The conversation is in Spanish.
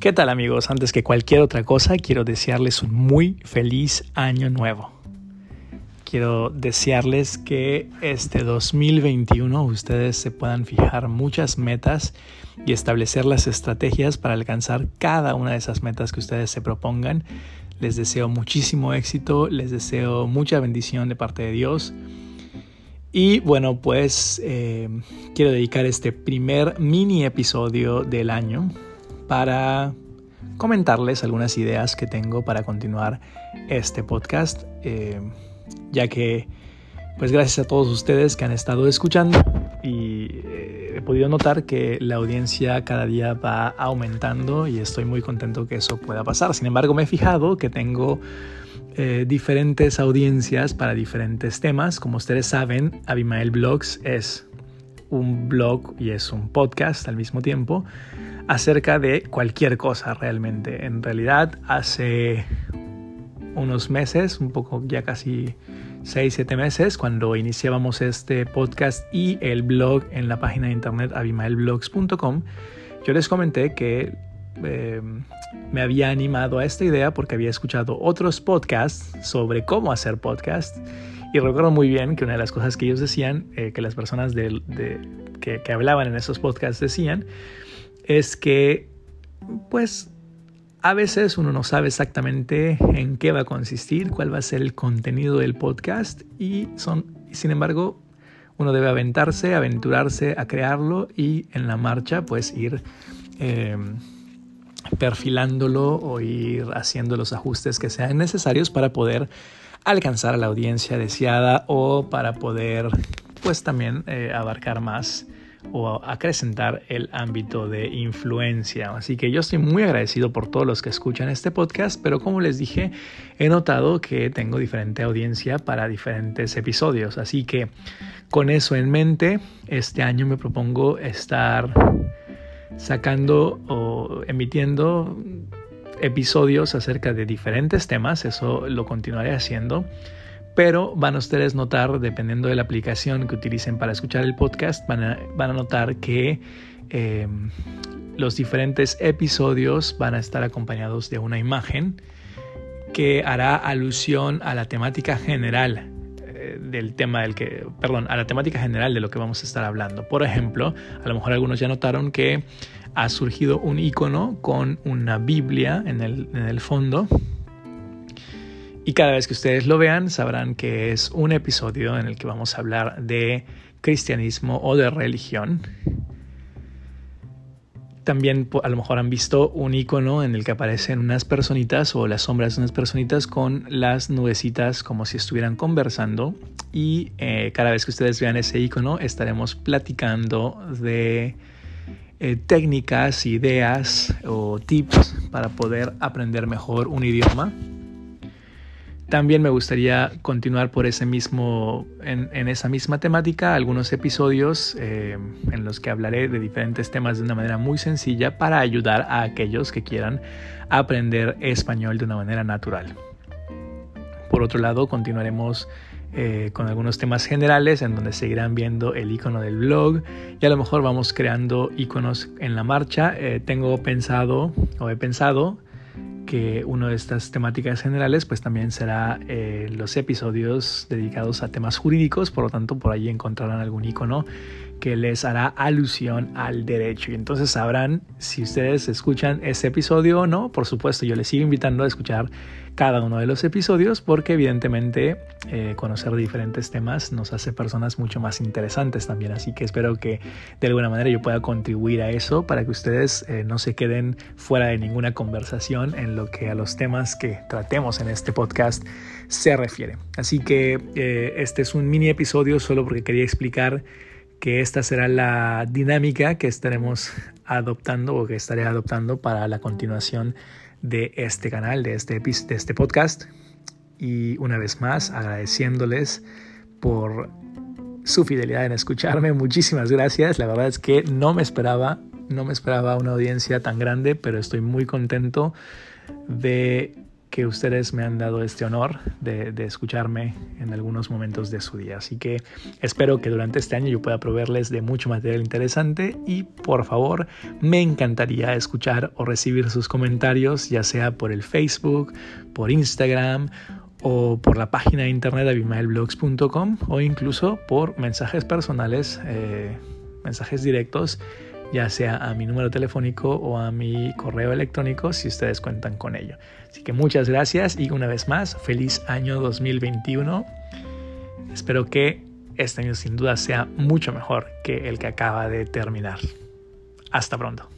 ¿Qué tal amigos? Antes que cualquier otra cosa, quiero desearles un muy feliz año nuevo. Quiero desearles que este 2021 ustedes se puedan fijar muchas metas y establecer las estrategias para alcanzar cada una de esas metas que ustedes se propongan. Les deseo muchísimo éxito, les deseo mucha bendición de parte de Dios. Y bueno, pues eh, quiero dedicar este primer mini episodio del año para comentarles algunas ideas que tengo para continuar este podcast, eh, ya que pues gracias a todos ustedes que han estado escuchando y eh, he podido notar que la audiencia cada día va aumentando y estoy muy contento que eso pueda pasar. Sin embargo, me he fijado que tengo eh, diferentes audiencias para diferentes temas. Como ustedes saben, Abimael Blogs es un blog y es un podcast al mismo tiempo acerca de cualquier cosa realmente. En realidad, hace unos meses, un poco ya casi 6, 7 meses, cuando iniciábamos este podcast y el blog en la página de internet abimaelblogs.com, yo les comenté que eh, me había animado a esta idea porque había escuchado otros podcasts sobre cómo hacer podcast y recuerdo muy bien que una de las cosas que ellos decían, eh, que las personas de, que, hablaban en esos podcasts decían, es que, pues, a veces uno no sabe exactamente en qué va a consistir, cuál va a ser el contenido del podcast y son, sin embargo, uno debe aventarse, aventurarse a crearlo y en la marcha, pues, ir em, perfilándolo o ir haciendo los ajustes que sean necesarios para poder alcanzar a la audiencia deseada o para poder, pues, también eh, abarcar más o acrecentar el ámbito de influencia. Así que yo estoy muy agradecido por todos los que escuchan este podcast, pero como les dije, he notado que tengo diferente audiencia para diferentes episodios. Así que con eso en mente, este año me propongo estar sacando o emitiendo episodios acerca de diferentes temas, eso lo continuaré haciendo pero van a ustedes notar, dependiendo de la aplicación que utilicen para escuchar el podcast, van a, notar que em, los diferentes episodios van a estar acompañados de una imagen que hará alusión a la temática general eh, del tema del que, perdón, a la temática general de lo que vamos a estar hablando. Por ejemplo, a lo mejor algunos ya notaron que ha surgido un icono con una Biblia en el, fondo y cada vez que ustedes lo vean, sabrán que es un episodio en el que vamos a hablar de cristianismo o de religión. También a lo mejor han visto un icono en el que aparecen unas personitas o las sombras de unas personitas con las nubecitas como si estuvieran conversando. Y eh, cada vez que ustedes vean ese icono estaremos platicando de eh, técnicas, ideas o tips para poder aprender mejor un idioma también me gustaría continuar por ese mismo, en, esa misma temática, algunos episodios eh, en los que hablaré de diferentes temas de una manera muy sencilla para ayudar a aquellos que quieran aprender español de una manera natural. Por otro lado, continuaremos eh, con algunos temas generales en donde seguirán viendo el icono del blog y a lo mejor vamos creando iconos en la marcha. Eh, tengo pensado o he pensado que una de estas temáticas generales pues también será eh, los episodios dedicados a temas jurídicos, por lo tanto por ahí encontrarán algún icono que les hará alusión al derecho y entonces sabrán si ustedes escuchan ese episodio o no. Por supuesto, yo les sigo invitando a escuchar cada uno de los episodios porque evidentemente eh, conocer diferentes temas nos hace personas mucho más interesantes también. Así que espero que de alguna manera yo pueda contribuir a eso para que ustedes eh, no se queden fuera de ninguna conversación en lo que a los temas que tratemos en este podcast se refiere. Así que eh, este es un mini episodio solo porque quería explicar que esta será la dinámica que estaremos adoptando o que estaré adoptando para la continuación de este canal, de este, de este podcast. Y una vez más, agradeciéndoles por su fidelidad en escucharme. Muchísimas gracias. La verdad es que no me esperaba, no me esperaba una audiencia tan grande, pero estoy muy contento de que ustedes me han dado este honor de, escucharme en algunos momentos de su día. Así que espero que durante este año yo pueda proveerles de mucho material interesante y por favor me encantaría escuchar o recibir sus comentarios ya sea por el Facebook, por Instagram o por la página de internet abimaelblogs.com o incluso por mensajes personales, eh, mensajes directos ya sea a mi número telefónico o a mi correo electrónico si ustedes cuentan con ello. Así que muchas gracias y una vez más, feliz año 2021. Espero que este año sin duda sea mucho mejor que el que acaba de terminar. Hasta pronto.